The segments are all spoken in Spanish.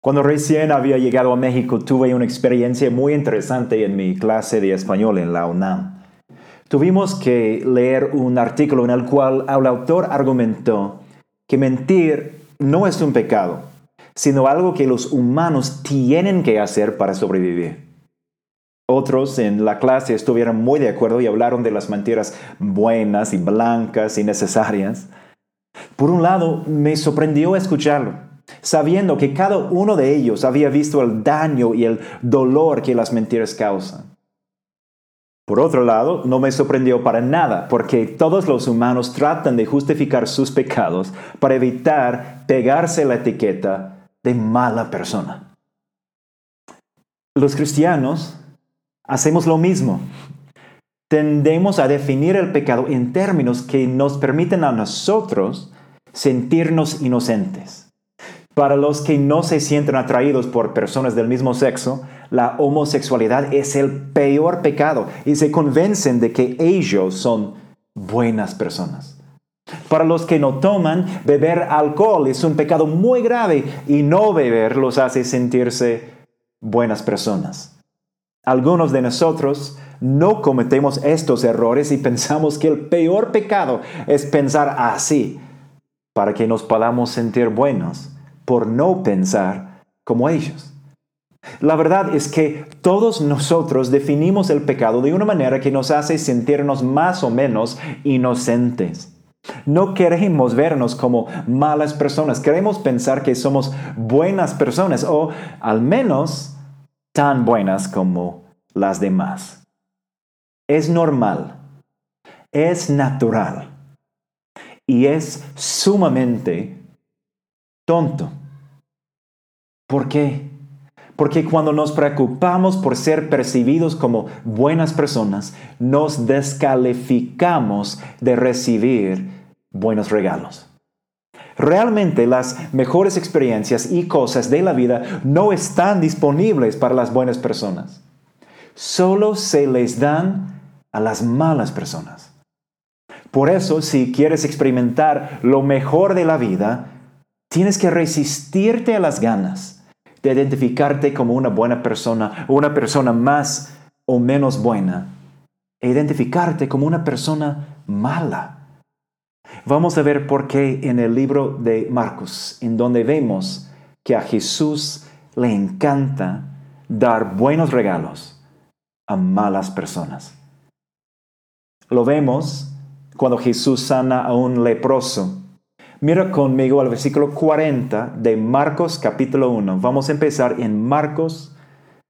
Cuando recién había llegado a México tuve una experiencia muy interesante en mi clase de español en la UNAM. Tuvimos que leer un artículo en el cual el autor argumentó que mentir no es un pecado, sino algo que los humanos tienen que hacer para sobrevivir. Otros en la clase estuvieron muy de acuerdo y hablaron de las mentiras buenas y blancas y necesarias. Por un lado, me sorprendió escucharlo sabiendo que cada uno de ellos había visto el daño y el dolor que las mentiras causan. Por otro lado, no me sorprendió para nada, porque todos los humanos tratan de justificar sus pecados para evitar pegarse la etiqueta de mala persona. Los cristianos hacemos lo mismo. Tendemos a definir el pecado en términos que nos permiten a nosotros sentirnos inocentes. Para los que no se sienten atraídos por personas del mismo sexo, la homosexualidad es el peor pecado y se convencen de que ellos son buenas personas. Para los que no toman, beber alcohol es un pecado muy grave y no beber los hace sentirse buenas personas. Algunos de nosotros no cometemos estos errores y pensamos que el peor pecado es pensar así para que nos podamos sentir buenos por no pensar como ellos. La verdad es que todos nosotros definimos el pecado de una manera que nos hace sentirnos más o menos inocentes. No queremos vernos como malas personas, queremos pensar que somos buenas personas o al menos tan buenas como las demás. Es normal, es natural y es sumamente tonto. ¿Por qué? Porque cuando nos preocupamos por ser percibidos como buenas personas, nos descalificamos de recibir buenos regalos. Realmente las mejores experiencias y cosas de la vida no están disponibles para las buenas personas. Solo se les dan a las malas personas. Por eso, si quieres experimentar lo mejor de la vida, tienes que resistirte a las ganas de identificarte como una buena persona o una persona más o menos buena, e identificarte como una persona mala. Vamos a ver por qué en el libro de Marcos, en donde vemos que a Jesús le encanta dar buenos regalos a malas personas. Lo vemos cuando Jesús sana a un leproso Mira conmigo al versículo 40 de Marcos capítulo 1. Vamos a empezar en Marcos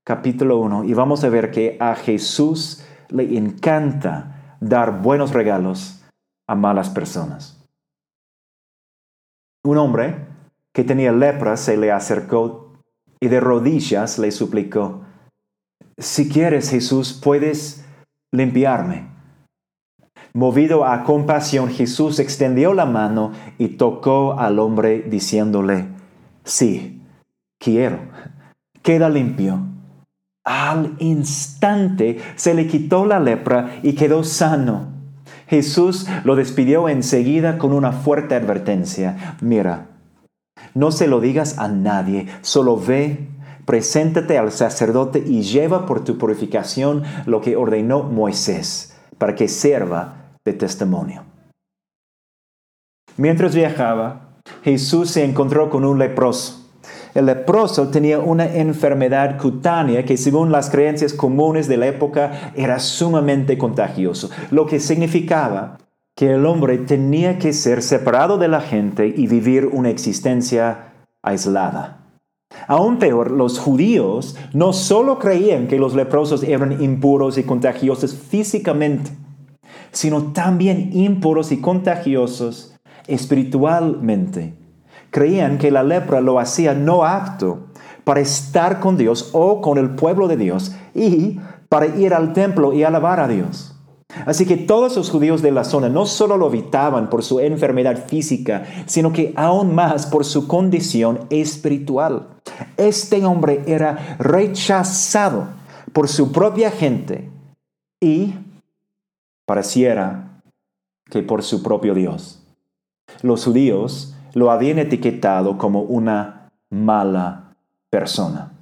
capítulo 1 y vamos a ver que a Jesús le encanta dar buenos regalos a malas personas. Un hombre que tenía lepra se le acercó y de rodillas le suplicó, si quieres Jesús, puedes limpiarme. Movido a compasión, Jesús extendió la mano y tocó al hombre diciéndole, sí, quiero, queda limpio. Al instante se le quitó la lepra y quedó sano. Jesús lo despidió enseguida con una fuerte advertencia. Mira, no se lo digas a nadie, solo ve, preséntate al sacerdote y lleva por tu purificación lo que ordenó Moisés, para que sirva testimonio. Mientras viajaba, Jesús se encontró con un leproso. El leproso tenía una enfermedad cutánea que según las creencias comunes de la época era sumamente contagioso, lo que significaba que el hombre tenía que ser separado de la gente y vivir una existencia aislada. Aún peor, los judíos no solo creían que los leprosos eran impuros y contagiosos físicamente, sino también impuros y contagiosos espiritualmente. Creían que la lepra lo hacía no apto para estar con Dios o con el pueblo de Dios y para ir al templo y alabar a Dios. Así que todos los judíos de la zona no solo lo evitaban por su enfermedad física, sino que aún más por su condición espiritual. Este hombre era rechazado por su propia gente y pareciera que por su propio Dios. Los judíos lo habían etiquetado como una mala persona.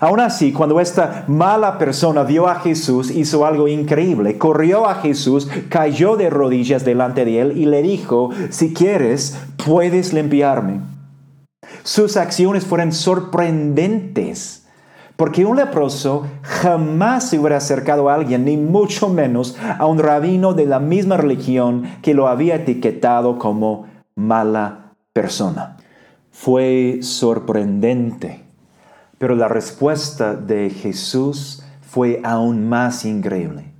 Aún así, cuando esta mala persona vio a Jesús, hizo algo increíble. Corrió a Jesús, cayó de rodillas delante de él y le dijo, si quieres, puedes limpiarme. Sus acciones fueron sorprendentes. Porque un leproso jamás se hubiera acercado a alguien, ni mucho menos a un rabino de la misma religión que lo había etiquetado como mala persona. Fue sorprendente pero la respuesta de Jesús fue aún más increíble.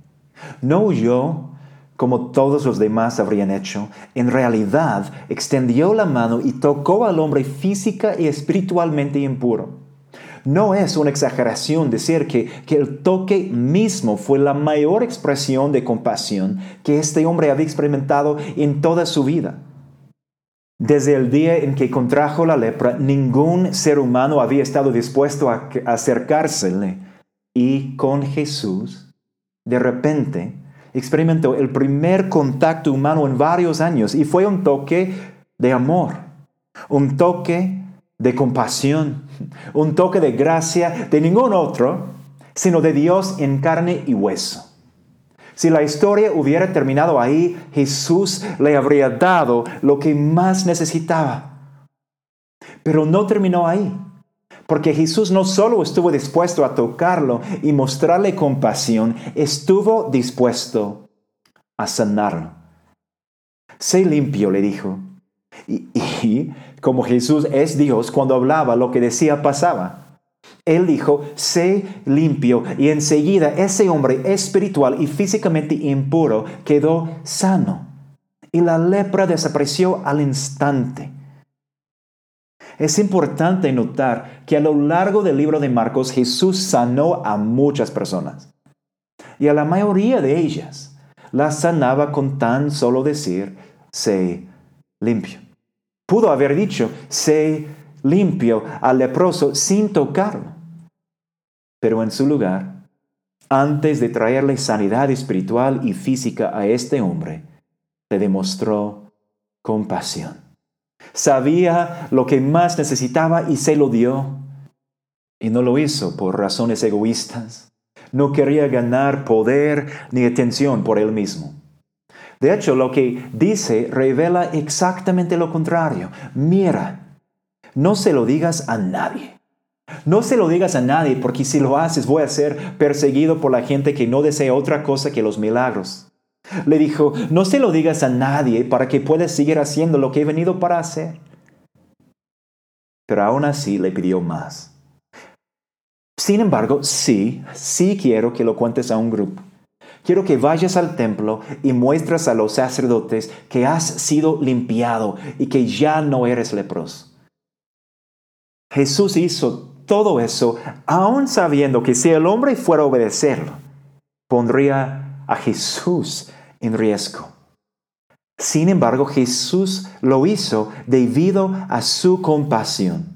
No huyó como todos los demás habrían hecho. En realidad, extendió la mano y tocó al hombre física y espiritualmente impuro. No es una exageración decir que, que, el toque mismo fue la mayor expresión de compasión que este hombre había experimentado en toda su vida. Desde el día en que contrajo la lepra, ningún ser humano había estado dispuesto a acercársele. Y con Jesús, de repente, experimentó el primer contacto humano en varios años y fue un toque de amor, un toque de compasión, un toque de gracia de ningún otro, sino de Dios en carne y hueso. Si la historia hubiera terminado ahí, Jesús le habría dado lo que más necesitaba. Pero no terminó ahí, porque Jesús no solo estuvo dispuesto a tocarlo y mostrarle compasión, estuvo dispuesto a sanarlo. Sé limpio, le dijo. Y, como Jesús es Dios, cuando hablaba, lo que decía pasaba. Él dijo, sé limpio. Y enseguida ese hombre espiritual y físicamente impuro quedó sano. Y la lepra desapareció al instante. Es importante notar que a lo largo del libro de Marcos Jesús sanó a muchas personas. Y a la mayoría de ellas las sanaba con tan solo decir, sé limpio. Pudo haber dicho, sé limpio al leproso sin tocarlo. Pero en su lugar, antes de traerle sanidad espiritual y física a este hombre, le demostró compasión. Sabía lo que más necesitaba y se lo dio. Y no lo hizo por razones egoístas. No quería ganar poder ni atención por él mismo. De hecho, lo que dice revela exactamente lo contrario. Mira, no se lo digas a nadie. No se lo digas a nadie porque si lo haces voy a ser perseguido por la gente que no desea otra cosa que los milagros. Le dijo, no se lo digas a nadie para que puedas seguir haciendo lo que he venido para hacer. Pero aún así le pidió más. Sin embargo, sí, sí quiero que lo cuentes a un grupo. Quiero que vayas al templo y muestres a los sacerdotes que has sido limpiado y que ya no eres leproso. Jesús hizo todo eso aún sabiendo que si el hombre fuera a obedecerlo, pondría a Jesús en riesgo. Sin embargo, Jesús lo hizo debido a su compasión.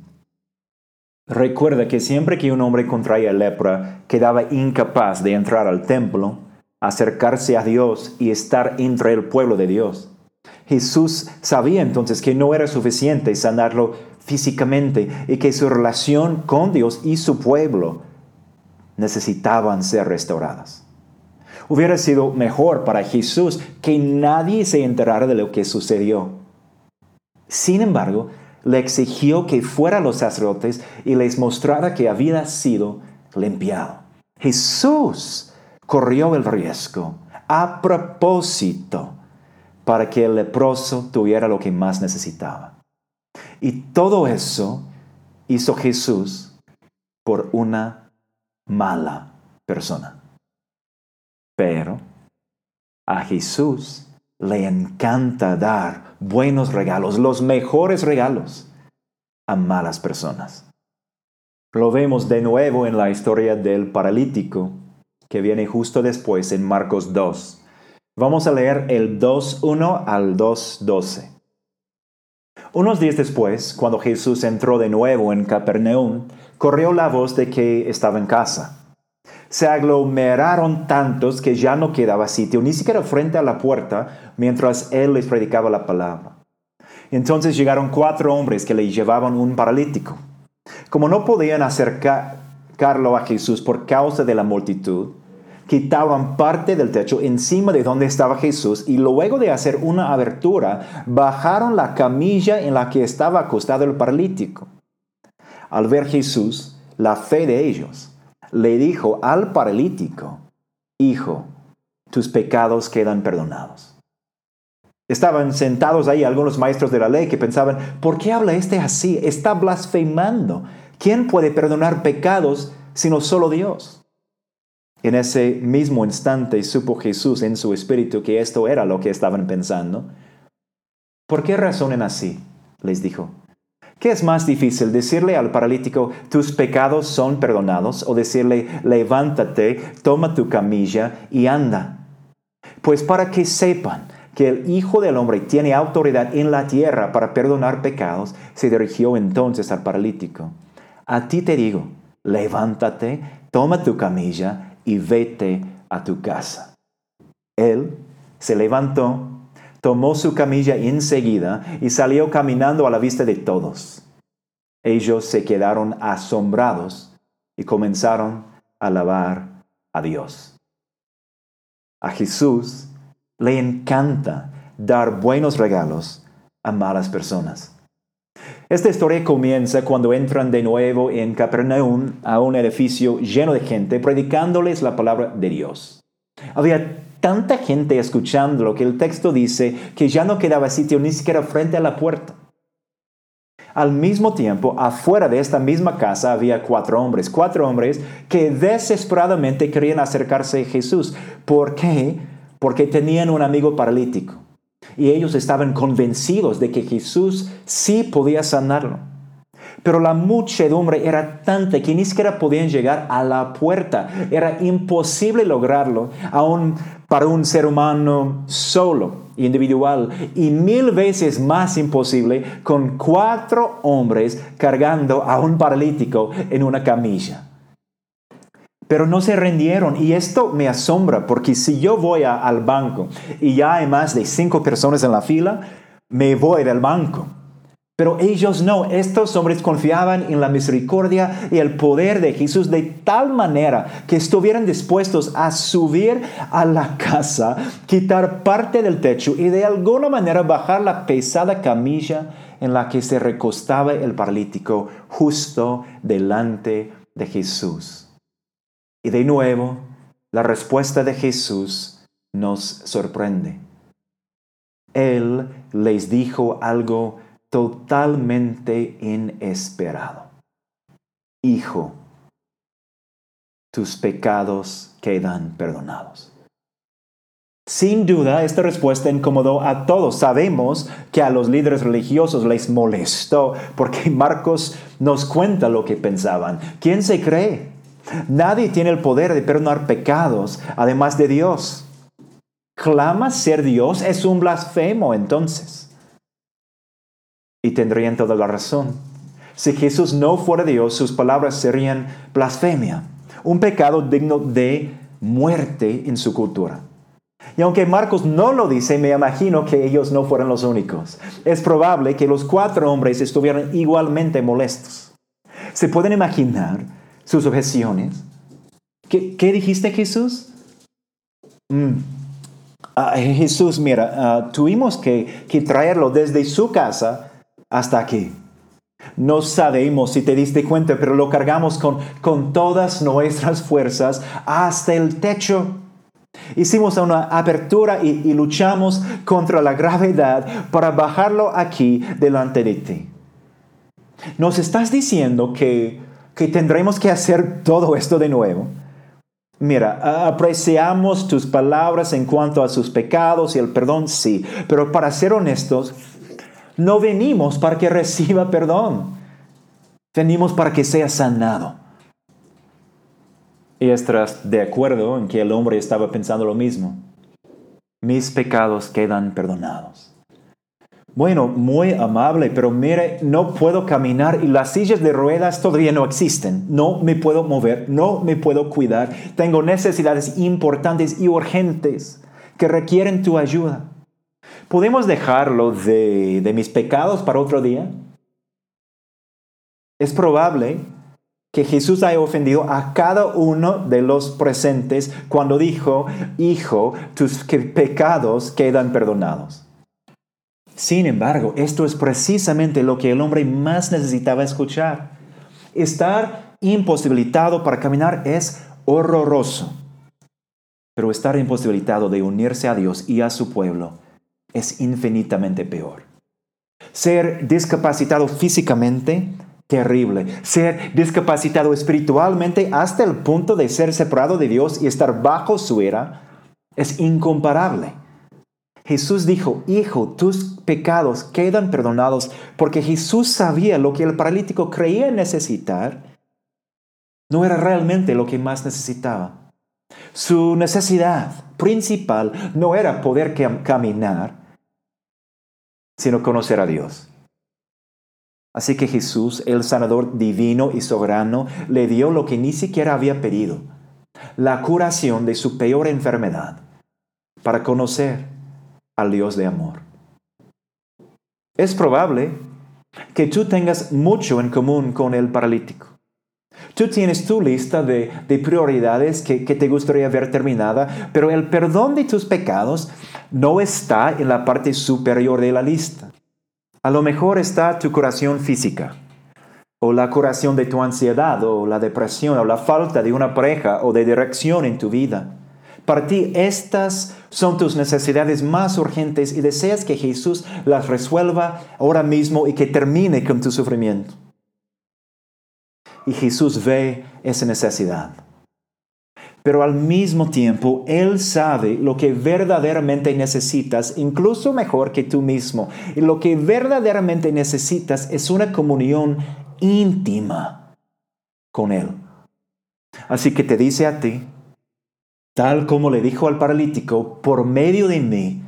Recuerda que siempre que un hombre contraía lepra, quedaba incapaz de entrar al templo, acercarse a Dios y estar entre el pueblo de Dios. Jesús sabía entonces que no era suficiente sanarlo físicamente y que su relación con Dios y su pueblo necesitaban ser restauradas. Hubiera sido mejor para Jesús que nadie se enterara de lo que sucedió. Sin embargo, le exigió que fuera a los sacerdotes y les mostrara que había sido limpiado. Jesús corrió el riesgo a propósito para que el leproso tuviera lo que más necesitaba. Y todo eso hizo Jesús por una mala persona. Pero a Jesús le encanta dar buenos regalos, los mejores regalos a malas personas. Lo vemos de nuevo en la historia del paralítico que viene justo después en Marcos 2. Vamos a leer el 2.1 al 2.12. Unos días después, cuando Jesús entró de nuevo en Capernaum, corrió la voz de que estaba en casa. Se aglomeraron tantos que ya no quedaba sitio, ni siquiera frente a la puerta, mientras él les predicaba la palabra. Entonces llegaron cuatro hombres que le llevaban un paralítico. Como no podían acercarlo a Jesús por causa de la multitud, quitaban parte del techo encima de donde estaba Jesús y luego de hacer una abertura, bajaron la camilla en la que estaba acostado el paralítico. Al ver Jesús, la fe de ellos, le dijo al paralítico, Hijo, tus pecados quedan perdonados. Estaban sentados ahí algunos maestros de la ley que pensaban, ¿por qué habla este así? Está blasfemando. ¿Quién puede perdonar pecados sino solo Dios? En ese mismo instante supo Jesús en su espíritu que esto era lo que estaban pensando. ¿Por qué razonen así? les dijo. ¿Qué es más difícil, decirle al paralítico, tus pecados son perdonados, o decirle, levántate, toma tu camilla y anda? Pues para que sepan que el Hijo del Hombre tiene autoridad en la tierra para perdonar pecados, se dirigió entonces al paralítico. A ti te digo, levántate, toma tu camilla y vete a tu casa. Él se levantó, tomó su camilla enseguida y salió caminando a la vista de todos. Ellos se quedaron asombrados y comenzaron a alabar a Dios. A Jesús le encanta dar buenos regalos a malas personas. Esta historia comienza cuando entran de nuevo en Capernaum a un edificio lleno de gente predicándoles la palabra de Dios. Había tanta gente escuchando lo que el texto dice que ya no quedaba sitio ni siquiera frente a la puerta. Al mismo tiempo, afuera de esta misma casa había cuatro hombres, cuatro hombres que desesperadamente querían acercarse a Jesús. ¿Por qué? Porque tenían un amigo paralítico y ellos estaban convencidos de que Jesús sí podía sanarlo. Pero la muchedumbre era tanta que ni siquiera podían llegar a la puerta. Era imposible lograrlo, aún para un ser humano solo, individual, y mil veces más imposible con cuatro hombres cargando a un paralítico en una camilla pero no se rindieron. Y esto me asombra porque si yo voy al banco y ya hay más de cinco personas en la fila, me voy del banco. Pero ellos no, estos hombres confiaban en la misericordia y el poder de Jesús de tal manera que estuvieran dispuestos a subir a la casa, quitar parte del techo y de alguna manera bajar la pesada camilla en la que se recostaba el paralítico justo delante de Jesús. De nuevo, la respuesta de Jesús nos sorprende. Él les dijo algo totalmente inesperado. Hijo, tus pecados quedan perdonados. Sin duda, esta respuesta incomodó a todos. Sabemos que a los líderes religiosos les molestó porque Marcos nos cuenta lo que pensaban. ¿Quién se cree? Nadie tiene el poder de perdonar pecados, además de Dios. Clama ser Dios, es un blasfemo entonces. Y tendrían toda la razón. Si Jesús no fuera Dios, sus palabras serían blasfemia, un pecado digno de muerte en su cultura. Y aunque Marcos no lo dice, me imagino que ellos no fueran los únicos. Es probable que los cuatro hombres estuvieran igualmente molestos. ¿Se pueden imaginar sus objeciones. ¿Qué, dijiste Jesús? Mm. Ah, Jesús, mira, ah, tuvimos que, traerlo desde su casa hasta aquí. No sabemos si te diste cuenta, pero lo cargamos con, con todas nuestras fuerzas hasta el techo. Hicimos una apertura y, y, luchamos contra la gravedad para bajarlo aquí delante de ti. Nos estás diciendo que que tendremos que hacer todo esto de nuevo. Mira, apreciamos tus palabras en cuanto a sus pecados y el perdón, sí, pero para ser honestos, no venimos para que reciba perdón, venimos para que sea sanado. Y estás de acuerdo en que el hombre estaba pensando lo mismo. Mis pecados quedan perdonados. Bueno, muy amable, pero mire, no puedo caminar y las sillas de ruedas todavía no existen. No me puedo mover, no me puedo cuidar. Tengo necesidades importantes y urgentes que requieren tu ayuda. ¿Podemos dejarlo de, mis pecados para otro día? Es probable que Jesús haya ofendido a cada uno de los presentes cuando dijo, Hijo, tus pecados quedan perdonados. Sin embargo, esto es precisamente lo que el hombre más necesitaba escuchar. Estar imposibilitado para caminar es horroroso, pero estar imposibilitado de unirse a Dios y a su pueblo es infinitamente peor. Ser discapacitado físicamente terrible. Ser discapacitado espiritualmente hasta el punto de ser separado de Dios y estar bajo su era es incomparable. Jesús dijo, Hijo, tus pecados quedan perdonados porque Jesús sabía lo que el paralítico creía necesitar. No era realmente lo que más necesitaba. Su necesidad principal no era poder caminar, sino conocer a Dios. Así que Jesús, el sanador divino y soberano, le dio lo que ni siquiera había pedido, la curación de su peor enfermedad, para conocer al Dios de amor. Es probable que tú tengas mucho en común con el paralítico. Tú tienes tu lista de, prioridades que, que, te gustaría ver terminada, pero el perdón de tus pecados no está en la parte superior de la lista. A lo mejor está tu curación física, o la curación de tu ansiedad, o la depresión, o la falta de una pareja o de dirección en tu vida. Para ti estas son tus necesidades más urgentes y deseas que Jesús las resuelva ahora mismo y que termine con tu sufrimiento. Y Jesús ve esa necesidad pero al mismo tiempo Él sabe lo que verdaderamente necesitas, incluso mejor que tú mismo. Y lo que verdaderamente necesitas es una comunión íntima con Él. Así que te dice a ti, tal como le dijo al paralítico, por medio de mí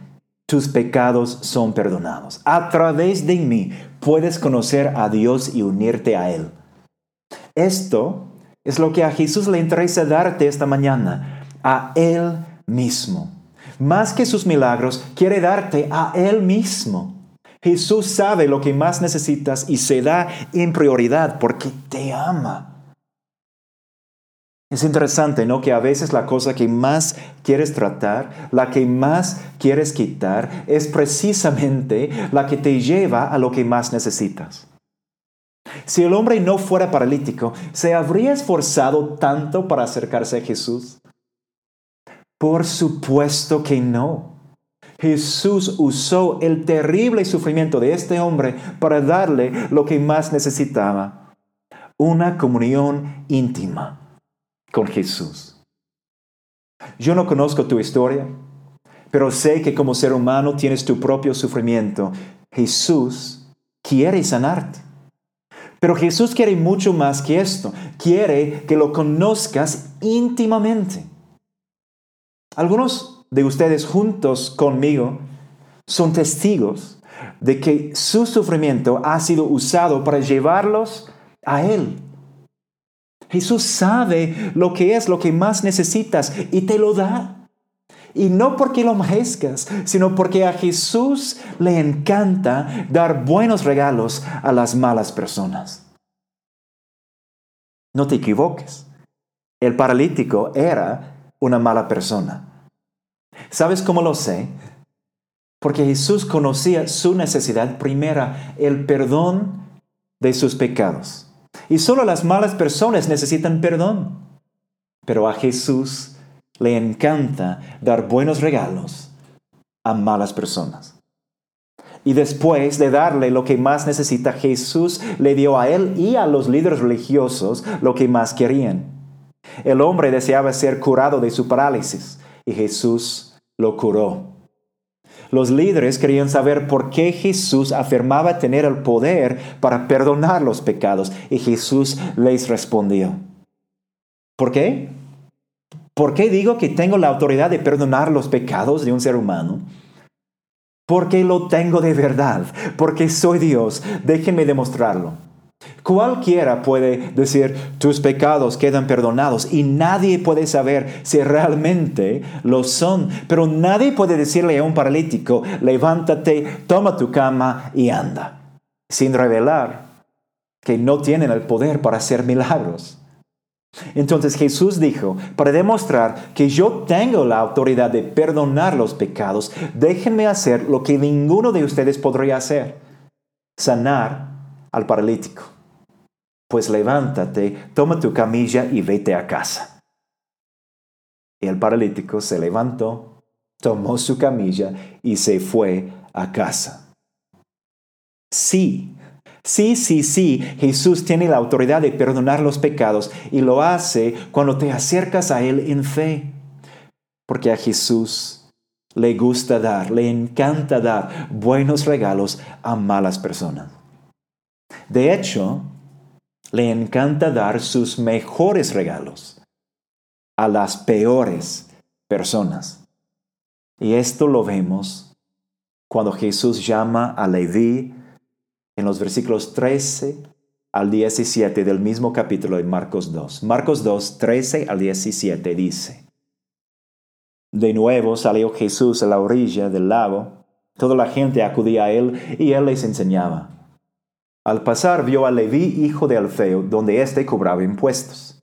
tus pecados son perdonados. A través de mí puedes conocer a Dios y unirte a Él. Esto es lo que a Jesús le interesa darte esta mañana, a Él mismo. Más que sus milagros, quiere darte a Él mismo. Jesús sabe lo que más necesitas y se da en prioridad porque te ama. Es interesante, ¿no? Que a veces la cosa que más quieres tratar, la que más quieres quitar, es precisamente la que te lleva a lo que más necesitas. Si el hombre no fuera paralítico, ¿se habría esforzado tanto para acercarse a Jesús? Por supuesto que no. Jesús usó el terrible sufrimiento de este hombre para darle lo que más necesitaba, una comunión íntima con Jesús. Yo no conozco tu historia, pero sé que como ser humano tienes tu propio sufrimiento. Jesús quiere sanarte. Pero Jesús quiere mucho más que esto. Quiere que lo conozcas íntimamente. Algunos de ustedes juntos conmigo son testigos de que su sufrimiento ha sido usado para llevarlos a Él. Jesús sabe lo que es lo que más necesitas y te lo da. Y no porque lo merezcas, sino porque a Jesús le encanta dar buenos regalos a las malas personas. No te equivoques. El paralítico era una mala persona. ¿Sabes cómo lo sé? Porque Jesús conocía su necesidad primera, el perdón de sus pecados. Y solo las malas personas necesitan perdón. Pero a Jesús le encanta dar buenos regalos a malas personas. Y después de darle lo que más necesita, Jesús le dio a él y a los líderes religiosos lo que más querían. El hombre deseaba ser curado de su parálisis y Jesús lo curó. Los líderes querían saber por qué Jesús afirmaba tener el poder para perdonar los pecados y Jesús les respondió. ¿Por qué? ¿Por qué digo que tengo la autoridad de perdonar los pecados de un ser humano? Porque lo tengo de verdad, porque soy Dios. Déjenme demostrarlo. Cualquiera puede decir, tus pecados quedan perdonados y nadie puede saber si realmente lo son, pero nadie puede decirle a un paralítico, levántate, toma tu cama y anda, sin revelar que no tienen el poder para hacer milagros. Entonces Jesús dijo, para demostrar que yo tengo la autoridad de perdonar los pecados, déjenme hacer lo que ninguno de ustedes podría hacer, sanar al paralítico. Pues levántate, toma tu camilla y vete a casa. Y el paralítico se levantó, tomó su camilla y se fue a casa. Sí, Sí, sí, sí, Jesús tiene la autoridad de perdonar los pecados y lo hace cuando te acercas a Él en fe. Porque a Jesús le gusta dar, le encanta dar buenos regalos a malas personas. De hecho, le encanta dar sus mejores regalos a las peores personas. Y esto lo vemos cuando Jesús llama a Leví en los versículos 13 al 17 del mismo capítulo de Marcos 2. Marcos 2, 13 al 17 dice, De nuevo salió Jesús a la orilla del lago, toda la gente acudía a él y él les enseñaba. Al pasar vio a Leví, hijo de Alfeo, donde éste cobraba impuestos.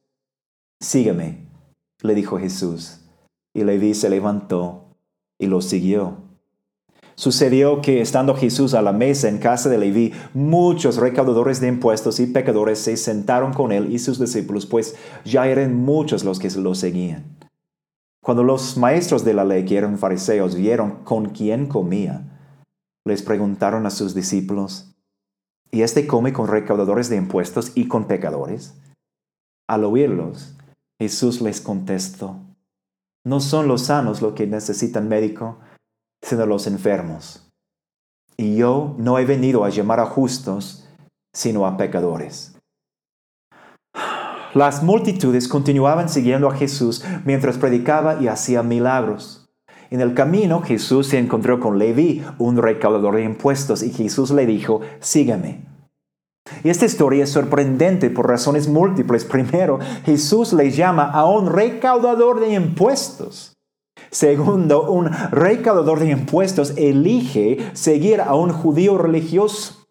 Sígueme, le dijo Jesús, y Leví se levantó y lo siguió. Sucedió que estando Jesús a la mesa en casa de Leví, muchos recaudadores de impuestos y pecadores se sentaron con él y sus discípulos, pues ya eran muchos los que lo seguían. Cuando los maestros de la ley, que eran fariseos, vieron con quién comía, les preguntaron a sus discípulos, ¿y este come con recaudadores de impuestos y con pecadores? Al oírlos, Jesús les contestó, no son los sanos los que necesitan médico, sino los enfermos. Y yo no he venido a llamar a justos, sino a pecadores. Las multitudes continuaban siguiendo a Jesús mientras predicaba y hacía milagros. En el camino Jesús se encontró con Leví, un recaudador de impuestos, y Jesús le dijo, sígueme. Y esta historia es sorprendente por razones múltiples. Primero, Jesús le llama a un recaudador de impuestos. Segundo, un recaudador de impuestos elige seguir a un judío religioso.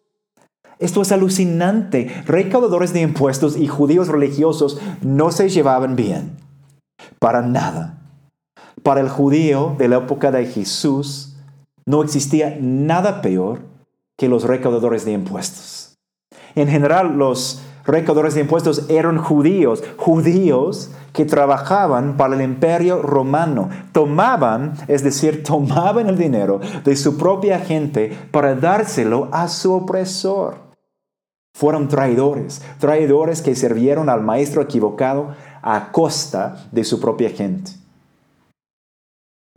Esto es alucinante. Recaudadores de impuestos y judíos religiosos no se llevaban bien. Para nada. Para el judío de la época de Jesús no existía nada peor que los recaudadores de impuestos. En general, los recaudadores de impuestos eran judíos, judíos que trabajaban para el imperio romano. Tomaban, es decir, tomaban el dinero de su propia gente para dárselo a su opresor. Fueron traidores, traidores que sirvieron al maestro equivocado a costa de su propia gente.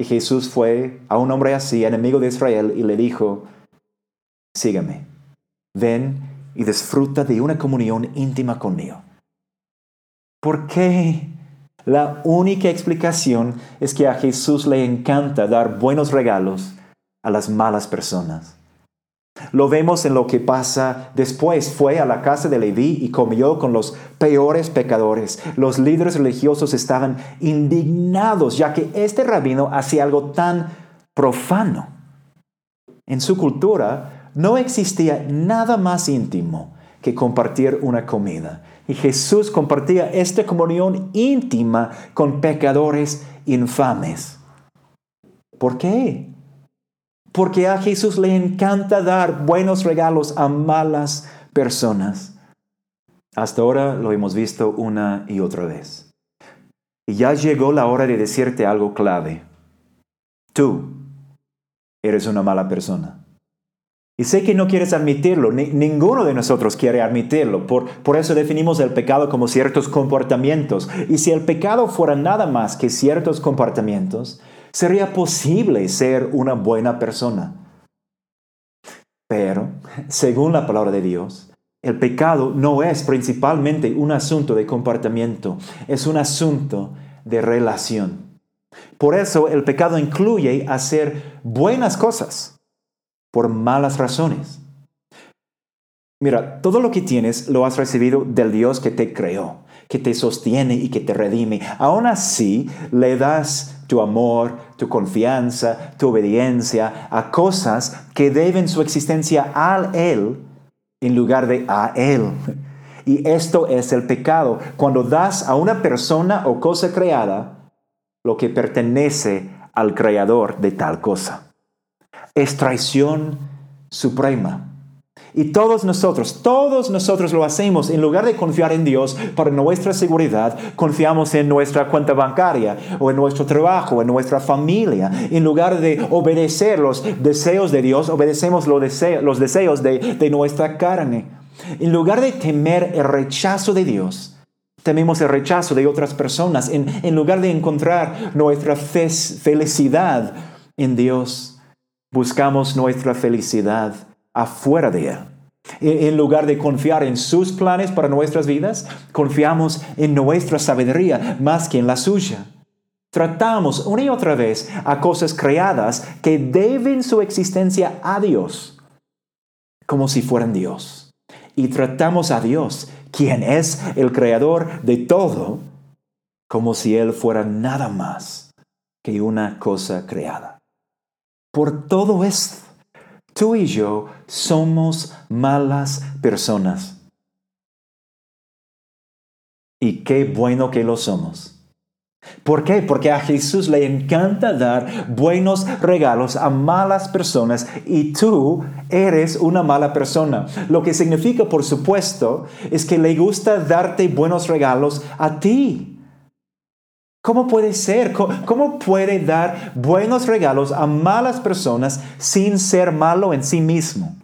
Y Jesús fue a un hombre así, enemigo de Israel, y le dijo, sígame, ven y disfruta de una comunión íntima conmigo. ¿Por qué? La única explicación es que a Jesús le encanta dar buenos regalos a las malas personas. Lo vemos en lo que pasa después. Fue a la casa de Leví y comió con los peores pecadores. Los líderes religiosos estaban indignados ya que este rabino hacía algo tan profano. En su cultura, no existía nada más íntimo que compartir una comida. Y Jesús compartía esta comunión íntima con pecadores infames. ¿Por qué? Porque a Jesús le encanta dar buenos regalos a malas personas. Hasta ahora lo hemos visto una y otra vez. Y ya llegó la hora de decirte algo clave. Tú eres una mala persona. Y sé que no quieres admitirlo, ninguno de nosotros quiere admitirlo. Por, por eso definimos el pecado como ciertos comportamientos. Y si el pecado fuera nada más que ciertos comportamientos, sería posible ser una buena persona. Pero, según la palabra de Dios, el pecado no es principalmente un asunto de comportamiento, es un asunto de relación. Por eso el pecado incluye hacer buenas cosas por malas razones. Mira, todo lo que tienes lo has recibido del Dios que te creó, que te sostiene y que te redime. Aún así, le das tu amor, tu confianza, tu obediencia a cosas que deben su existencia a Él en lugar de a Él. Y esto es el pecado, cuando das a una persona o cosa creada lo que pertenece al creador de tal cosa. Es traición suprema. Y todos nosotros, todos nosotros lo hacemos. En lugar de confiar en Dios para nuestra seguridad, confiamos en nuestra cuenta bancaria o en nuestro trabajo, en nuestra familia. En lugar de obedecer los deseos de Dios, obedecemos los deseos, de, nuestra carne. En lugar de temer el rechazo de Dios, tememos el rechazo de otras personas. En, en lugar de encontrar nuestra felicidad en Dios, buscamos nuestra felicidad afuera de Él. En lugar de confiar en sus planes para nuestras vidas, confiamos en nuestra sabiduría más que en la suya. Tratamos una y otra vez a cosas creadas que deben su existencia a Dios, como si fueran Dios. Y tratamos a Dios, quien es el creador de todo, como si Él fuera nada más que una cosa creada. Por todo esto, Tú y yo somos malas personas. Y qué bueno que lo somos. ¿Por qué? Porque a Jesús le encanta dar buenos regalos a malas personas y tú eres una mala persona. Lo que significa, por supuesto, es que le gusta darte buenos regalos a ti. ¿Cómo puede ser? ¿Cómo, puede dar buenos regalos a malas personas sin ser malo en sí mismo?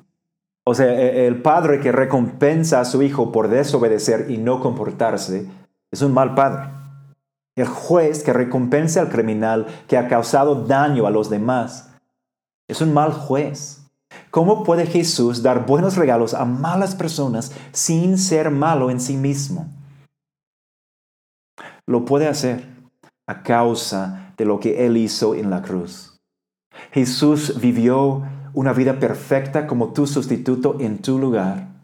O sea, e, el padre que recompensa a su hijo por desobedecer y no comportarse es un mal padre. El juez que recompensa al criminal que ha causado daño a los demás es un mal juez. ¿Cómo puede Jesús dar buenos regalos a malas personas sin ser malo en sí mismo? Lo puede hacer a causa de lo que Él hizo en la cruz. Jesús vivió una vida perfecta como tu sustituto en tu lugar.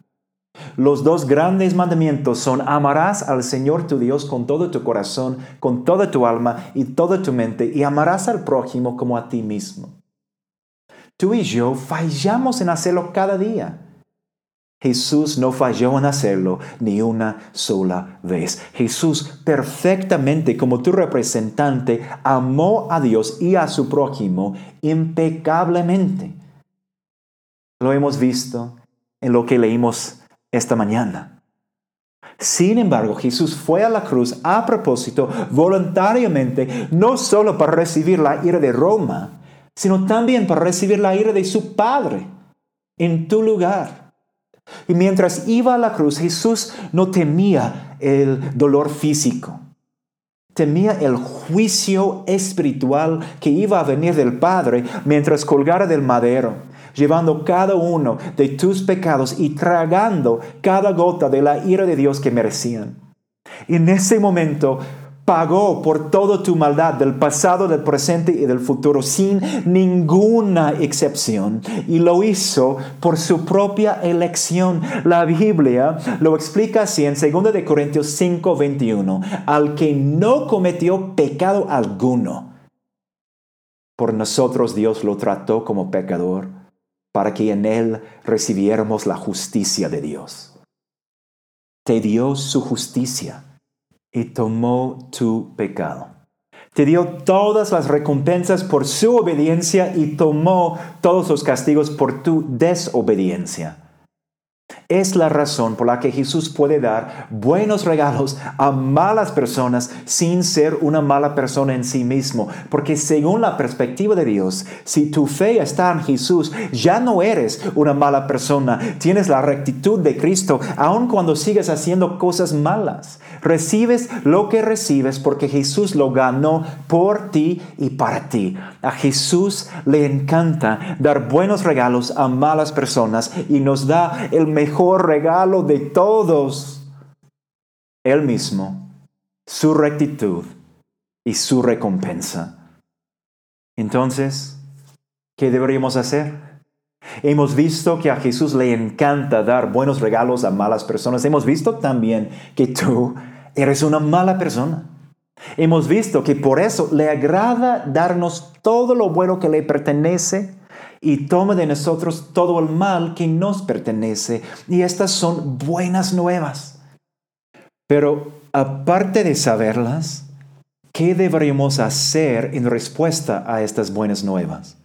Los dos grandes mandamientos son amarás al Señor tu Dios con todo tu corazón, con toda tu alma y toda tu mente, y amarás al prójimo como a ti mismo. Tú y yo fallamos en hacerlo cada día. Jesús no falló en hacerlo ni una sola vez. Jesús perfectamente como tu representante amó a Dios y a su prójimo impecablemente. Lo hemos visto en lo que leímos esta mañana. Sin embargo, Jesús fue a la cruz a propósito, voluntariamente, no solo para recibir la ira de Roma, sino también para recibir la ira de su Padre en tu lugar. Y mientras iba a la cruz, Jesús no temía el dolor físico. Temía el juicio espiritual que iba a venir del Padre mientras colgara del madero, llevando cada uno de tus pecados y tragando cada gota de la ira de Dios que merecían. En ese momento pagó por toda tu maldad del pasado, del presente y del futuro sin ninguna excepción. Y lo hizo por su propia elección. La Biblia lo explica así en 2 de Corintios 5, 21. Al que no cometió pecado alguno. Por nosotros Dios lo trató como pecador para que en él recibiéramos la justicia de Dios. Te dio su justicia y tomó tu pecado. Te dio todas las recompensas por su obediencia y tomó todos los castigos por tu desobediencia. Es la razón por la que Jesús puede dar buenos regalos a malas personas sin ser una mala persona en sí mismo. Porque según la perspectiva de Dios, si tu fe está en Jesús, ya no eres una mala persona. Tienes la rectitud de Cristo aun cuando sigues haciendo cosas malas. Recibes lo que recibes porque Jesús lo ganó por ti y para ti. A Jesús le encanta dar buenos regalos a malas personas y nos da el mejor regalo de todos, Él mismo, su rectitud y su recompensa. Entonces, ¿qué deberíamos hacer? Hemos visto que a Jesús le encanta dar buenos regalos a malas personas. Hemos visto también que tú eres una mala persona. Hemos visto que por eso le agrada darnos todo lo bueno que le pertenece y toma de nosotros todo el mal que nos pertenece. Y estas son buenas nuevas. Pero aparte de saberlas, ¿qué deberíamos hacer en respuesta a estas buenas nuevas?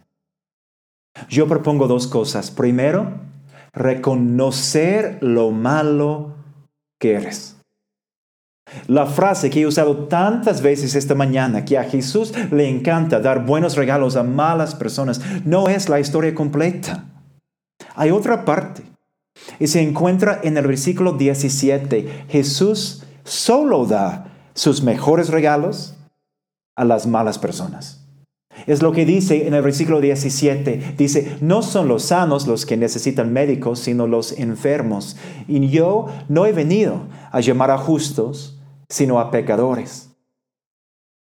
Yo propongo dos cosas. Primero, reconocer lo malo que eres. La frase que he usado tantas veces esta mañana, que a Jesús le encanta dar buenos regalos a malas personas, no es la historia completa. Hay otra parte. Y se encuentra en el versículo 17. Jesús solo da sus mejores regalos a las malas personas. Es lo que dice en el versículo 17. Dice, no son los sanos los que necesitan médicos, sino los enfermos. Y yo no he venido a llamar a justos, sino a pecadores.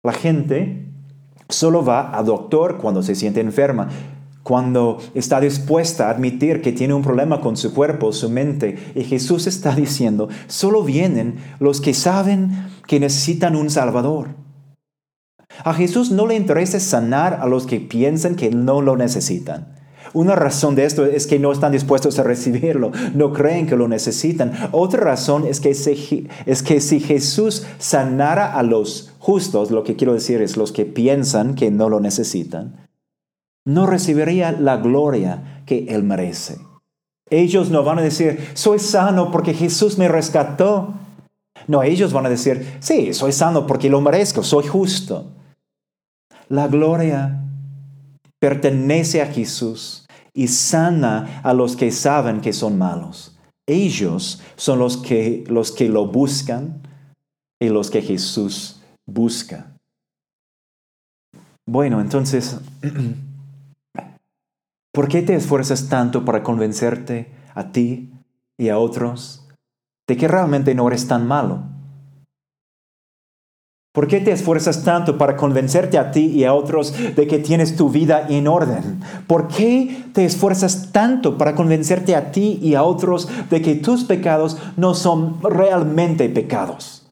La gente solo va a doctor cuando se siente enferma, cuando está dispuesta a admitir que tiene un problema con su cuerpo, su mente. Y Jesús está diciendo, solo vienen los que saben que necesitan un Salvador. A Jesús no le interesa sanar a los que piensan que no lo necesitan. Una razón de esto es que no están dispuestos a recibirlo, no creen que lo necesitan. Otra razón es que, si, es que si Jesús sanara a los justos, lo que quiero decir es los que piensan que no lo necesitan, no recibiría la gloria que Él merece. Ellos no van a decir, soy sano porque Jesús me rescató. No, ellos van a decir, sí, soy sano porque lo merezco, soy justo. La gloria pertenece a Jesús y sana a los que saben que son malos. Ellos son los que, los que lo buscan y los que Jesús busca. Bueno, entonces, ¿por qué te esfuerzas tanto para convencerte a ti y a otros de que realmente no eres tan malo? ¿Por qué te esfuerzas tanto para convencerte a ti y a otros de que tienes tu vida en orden? ¿Por qué te esfuerzas tanto para convencerte a ti y a otros de que tus pecados no son realmente pecados?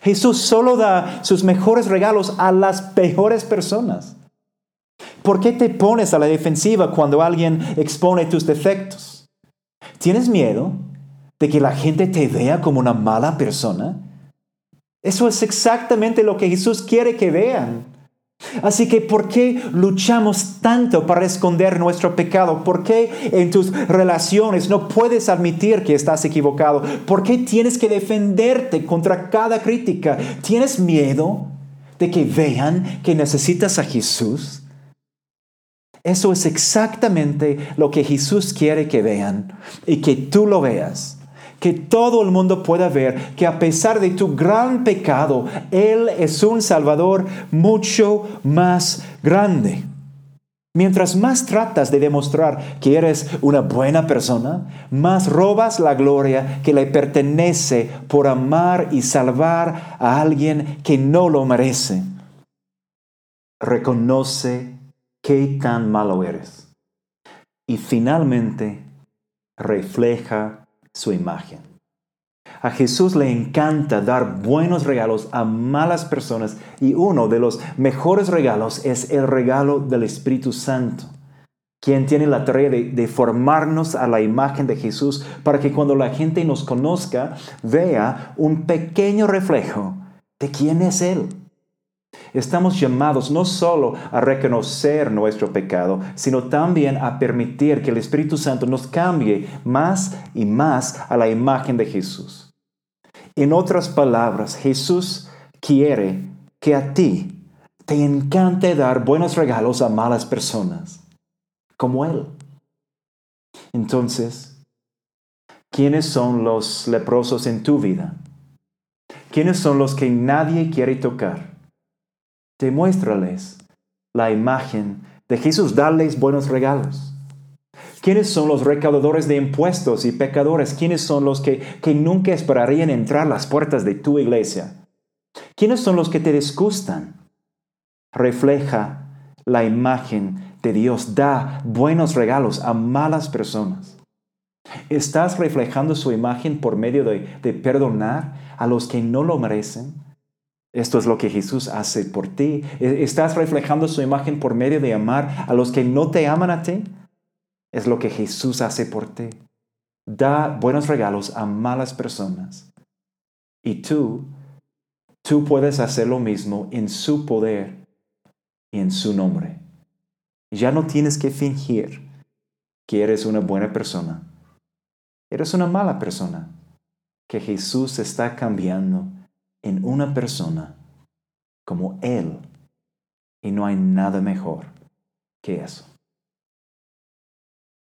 Jesús solo da sus mejores regalos a las peores personas. ¿Por qué te pones a la defensiva cuando alguien expone tus defectos? ¿Tienes miedo de que la gente te vea como una mala persona? Eso es exactamente lo que Jesús quiere que vean. Así que, ¿por qué luchamos tanto para esconder nuestro pecado? ¿Por qué en tus relaciones no puedes admitir que estás equivocado? ¿Por qué tienes que defenderte contra cada crítica? ¿Tienes miedo de que vean que necesitas a Jesús? Eso es exactamente lo que Jesús quiere que vean y que tú lo veas que todo el mundo pueda ver que a pesar de tu gran pecado, Él es un Salvador mucho más grande. Mientras más tratas de demostrar que eres una buena persona, más robas la gloria que le pertenece por amar y salvar a alguien que no lo merece. Reconoce qué tan malo eres. Y finalmente, refleja su imagen. A Jesús le encanta dar buenos regalos a malas personas y uno de los mejores regalos es el regalo del Espíritu Santo, quien tiene la tarea de, formarnos a la imagen de Jesús para que cuando la gente nos conozca vea un pequeño reflejo de quién es Él. Estamos llamados no solo a reconocer nuestro pecado, sino también a permitir que el Espíritu Santo nos cambie más y más a la imagen de Jesús. En otras palabras, Jesús quiere que a ti te encante dar buenos regalos a malas personas, como Él. Entonces, ¿quiénes son los leprosos en tu vida? ¿Quiénes son los que nadie quiere tocar? Demuéstrales la imagen de Jesús, darles buenos regalos. ¿Quiénes son los recaudadores de impuestos y pecadores? ¿Quiénes son los que, que nunca esperarían entrar a las puertas de tu iglesia? ¿Quiénes son los que te disgustan? Refleja la imagen de Dios. Da buenos regalos a malas personas. ¿Estás reflejando su imagen por medio de, de perdonar a los que no lo merecen? Esto es lo que Jesús hace por ti. E, ¿Estás reflejando su imagen por medio de amar a los que no te aman a ti? Es lo que Jesús hace por ti. Da buenos regalos a malas personas. Y tú, tú puedes hacer lo mismo en su poder y en su nombre. Ya no tienes que fingir que eres una buena persona. Eres una mala persona que Jesús está cambiando en una persona como Él. Y no hay nada mejor que eso.